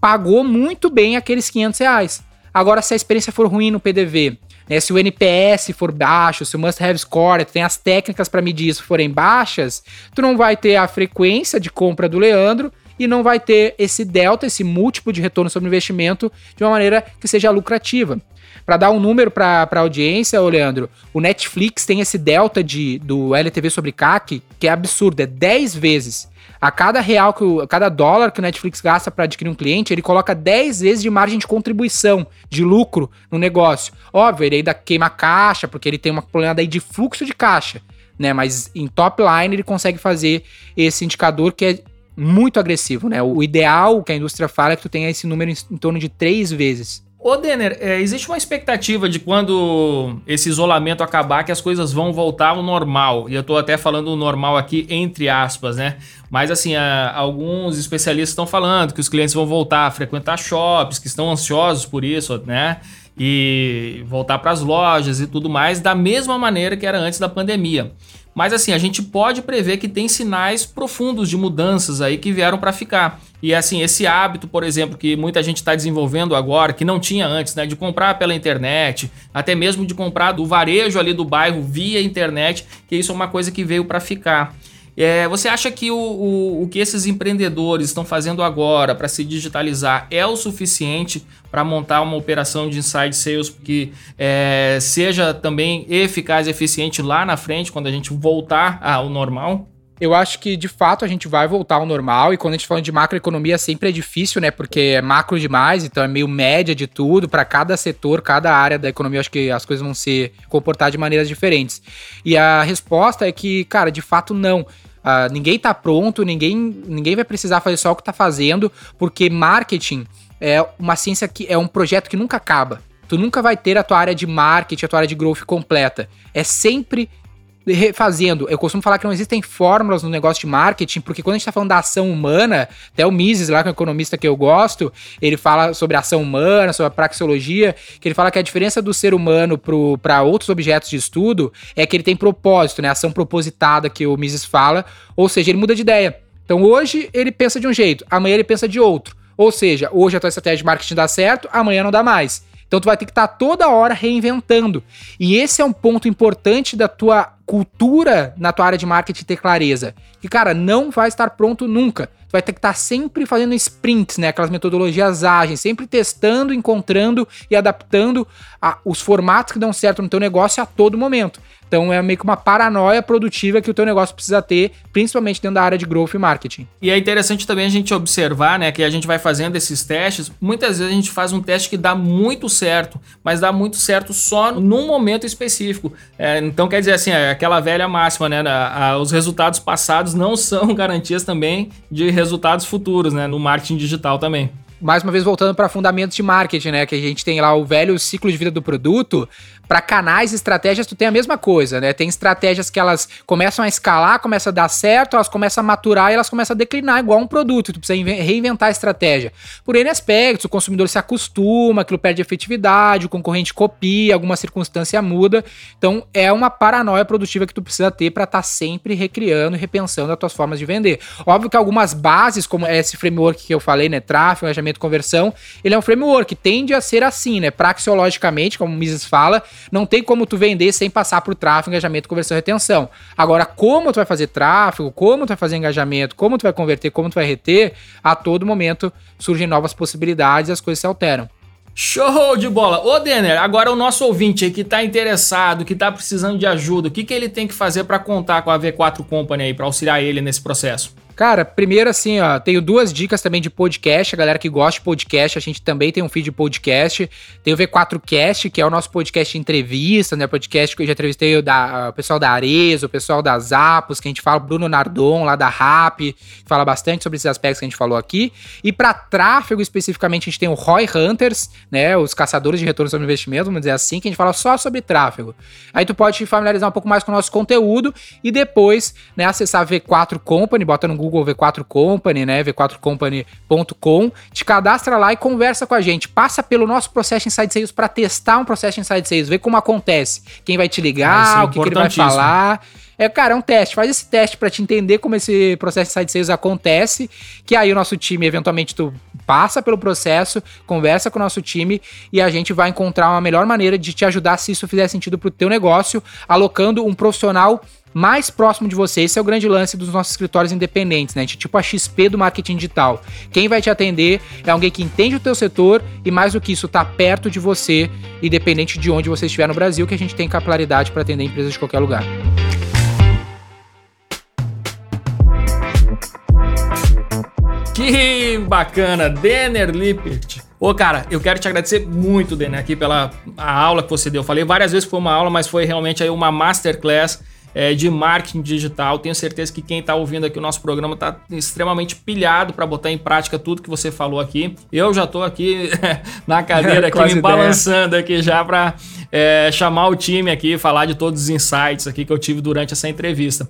Pagou muito bem aqueles 500 reais. Agora, se a experiência for ruim no PDV, né, se o NPS for baixo, se o Must Have Score, tem as técnicas para medir isso forem baixas, tu não vai ter a frequência de compra do Leandro e não vai ter esse delta, esse múltiplo de retorno sobre investimento de uma maneira que seja lucrativa. Para dar um número para a audiência, Leandro, o Netflix tem esse delta de, do LTV sobre CAC que é absurdo, é 10 vezes. A cada real, que o, a cada dólar que o Netflix gasta para adquirir um cliente, ele coloca 10 vezes de margem de contribuição, de lucro no negócio. Óbvio, ele ainda queima caixa, porque ele tem um problema daí de fluxo de caixa, né? Mas em top line ele consegue fazer esse indicador que é muito agressivo, né? O ideal que a indústria fala é que tu tenha esse número em, torno de três vezes. Ô, Denner, é, existe uma expectativa de quando esse isolamento acabar que as coisas vão voltar ao normal. E eu tô até falando normal aqui entre aspas, né? Mas assim, a, alguns especialistas estão falando que os clientes vão voltar a frequentar shops, que estão ansiosos por isso, né? E voltar para as lojas e tudo mais, da mesma maneira que era antes da pandemia. Mas assim, a gente pode prever que tem sinais profundos de mudanças aí que vieram para ficar. E assim, esse hábito, por exemplo, que muita gente está desenvolvendo agora, que não tinha antes, né? De comprar pela internet, até mesmo de comprar do varejo ali do bairro via internet, que isso é uma coisa que veio para ficar. É, você acha que o, o, o, que esses empreendedores estão fazendo agora para se digitalizar é o suficiente para montar uma operação de inside sales que é, seja também eficaz e eficiente lá na frente, quando a gente voltar ao normal? Eu acho que de fato a gente vai voltar ao normal e quando a gente fala de macroeconomia sempre é difícil, né? Porque é macro demais, então é meio média de tudo para cada setor, cada área da economia, acho que as coisas vão se comportar de maneiras diferentes. E a resposta é que, cara, de fato não. Uh, ninguém tá pronto, ninguém, ninguém vai precisar fazer só o que tá fazendo, porque marketing é uma ciência que é um projeto que nunca acaba. Tu nunca vai ter a tua área de marketing, a tua área de growth completa. É sempre refazendo, eu costumo falar que não existem fórmulas no negócio de marketing, porque quando a gente tá falando da ação humana, até o Mises, lá, que é um economista que eu gosto, ele fala sobre ação humana, sobre a praxeologia, que ele fala que a diferença do ser humano para outros objetos de estudo é que ele tem propósito, né? Ação propositada que o Mises fala, ou seja, ele muda de ideia. Então hoje ele pensa de um jeito, amanhã ele pensa de outro. Ou seja, hoje a tua estratégia de marketing dá certo, amanhã não dá mais. Então tu vai ter que estar tá toda hora reinventando. E esse é um ponto importante da tua cultura na tua área de marketing ter clareza. Que, cara, não vai estar pronto nunca. Tu vai ter que estar tá sempre fazendo sprints, né? Aquelas metodologias ágeis, sempre testando, encontrando e adaptando a, os formatos que dão certo no teu negócio a todo momento. Então é meio que uma paranoia produtiva que o teu negócio precisa ter, principalmente dentro da área de growth e marketing. E é interessante também a gente observar, né, que a gente vai fazendo esses testes. Muitas vezes a gente faz um teste que dá muito certo, mas dá muito certo só num momento específico. É, então quer dizer assim, é aquela velha máxima, né, a, a, os resultados passados não são garantias também de resultados futuros, né, no marketing digital também mais uma vez voltando para fundamentos de marketing, né? Que a gente tem lá o velho ciclo de vida do produto. Para canais e estratégias, tu tem a mesma coisa, né? Tem estratégias que elas começam a escalar, começam a dar certo, elas começam a maturar e elas começam a declinar igual um produto. Tu precisa reinventar a estratégia. Por N aspectos, o consumidor se acostuma, aquilo perde efetividade, o concorrente copia, alguma circunstância muda. Então, é uma paranoia produtiva que tu precisa ter para estar tá sempre recriando e repensando as tuas formas de vender. Óbvio que algumas bases, como esse framework que eu falei, né? Tráfego, engajamento, conversão, ele é um framework, tende a ser assim, né? Praxeologicamente, como o Mises fala, não tem como tu vender sem passar por tráfego, engajamento, conversão e retenção. Agora, como tu vai fazer tráfego, como tu vai fazer engajamento, como tu vai converter, como tu vai reter, a todo momento surgem novas possibilidades e as coisas se alteram. Show de bola! Ô Denner, agora o nosso ouvinte aí que tá interessado, que tá precisando de ajuda, o que, que ele tem que fazer para contar com a V4 Company aí, para auxiliar ele nesse processo? Cara, primeiro assim, ó, tenho duas dicas também de podcast. A galera que gosta de podcast, a gente também tem um feed de podcast. Tem o V4Cast, que é o nosso podcast de entrevista, né? Podcast que eu já entrevistei o, da, o pessoal da Areza, o pessoal da Zapos, que a gente fala, Bruno Nardon, lá da RAP, que fala bastante sobre esses aspectos que a gente falou aqui. E para tráfego especificamente, a gente tem o Roy Hunters, né? Os caçadores de retorno sobre investimento, vamos dizer assim, que a gente fala só sobre tráfego. Aí tu pode te familiarizar um pouco mais com o nosso conteúdo e depois, né, acessar V4 Company, bota no Google Google V4 Company, né? v4company.com, te cadastra lá e conversa com a gente. Passa pelo nosso processo Inside Sales para testar um processo Inside Sales, ver como acontece, quem vai te ligar, é o que, que ele vai falar. É, cara, é um teste. Faz esse teste para te entender como esse processo de side sales acontece, que aí o nosso time, eventualmente, tu passa pelo processo, conversa com o nosso time e a gente vai encontrar uma melhor maneira de te ajudar se isso fizer sentido pro teu negócio, alocando um profissional mais próximo de você. Esse é o grande lance dos nossos escritórios independentes, né? Tipo a XP do marketing digital. Quem vai te atender é alguém que entende o teu setor e mais do que isso, tá perto de você, independente de onde você estiver no Brasil, que a gente tem capilaridade para atender empresas de qualquer lugar. Que bacana, Denner Lippert. Ô, cara, eu quero te agradecer muito, Denner, aqui pela a aula que você deu. falei várias vezes que foi uma aula, mas foi realmente aí uma masterclass é, de marketing digital. Tenho certeza que quem está ouvindo aqui o nosso programa está extremamente pilhado para botar em prática tudo que você falou aqui. Eu já estou aqui na cadeira aqui me balançando aqui já para é, chamar o time aqui, falar de todos os insights aqui que eu tive durante essa entrevista.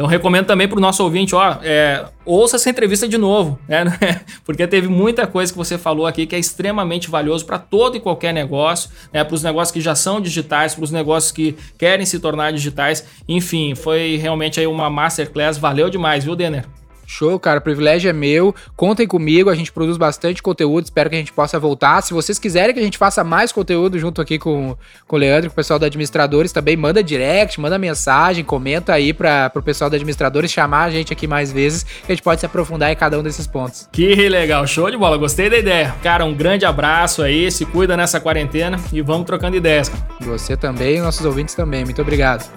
Então recomendo também para o nosso ouvinte, ó, é, ouça essa entrevista de novo, né? Porque teve muita coisa que você falou aqui que é extremamente valioso para todo e qualquer negócio, né? Para os negócios que já são digitais, para os negócios que querem se tornar digitais. Enfim, foi realmente aí uma masterclass, valeu demais, viu, Denner? Show, cara, o privilégio é meu. Contem comigo, a gente produz bastante conteúdo, espero que a gente possa voltar. Se vocês quiserem que a gente faça mais conteúdo junto aqui com, com o Leandro, com o pessoal da Administradores, também manda direct, manda mensagem, comenta aí para o pessoal da Administradores chamar a gente aqui mais vezes, que a gente pode se aprofundar em cada um desses pontos. Que legal, show de bola, gostei da ideia. Cara, um grande abraço aí, se cuida nessa quarentena e vamos trocando ideias. Você também e nossos ouvintes também, muito obrigado.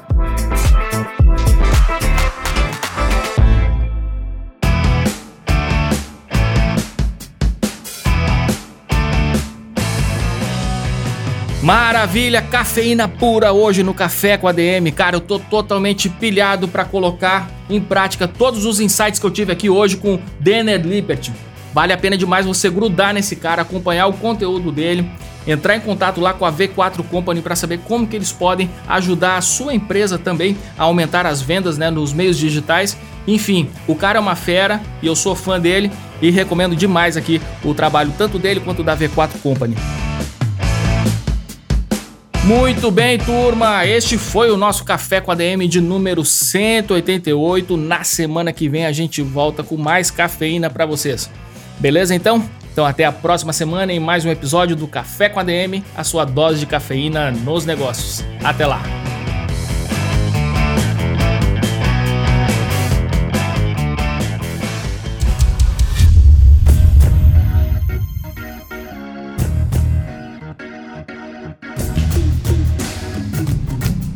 Maravilha, cafeína pura hoje no Café com a DM. Cara, eu tô totalmente pilhado para colocar em prática todos os insights que eu tive aqui hoje com Denner Lippert. Vale a pena demais você grudar nesse cara, acompanhar o conteúdo dele, entrar em contato lá com a V4 Company para saber como que eles podem ajudar a sua empresa também a aumentar as vendas né, nos meios digitais. Enfim, o cara é uma fera e eu sou fã dele e recomendo demais aqui o trabalho tanto dele quanto da V4 Company. Muito bem, turma. Este foi o nosso Café com a DM de número 188. Na semana que vem a gente volta com mais cafeína para vocês. Beleza então? Então até a próxima semana em mais um episódio do Café com a DM, a sua dose de cafeína nos negócios. Até lá.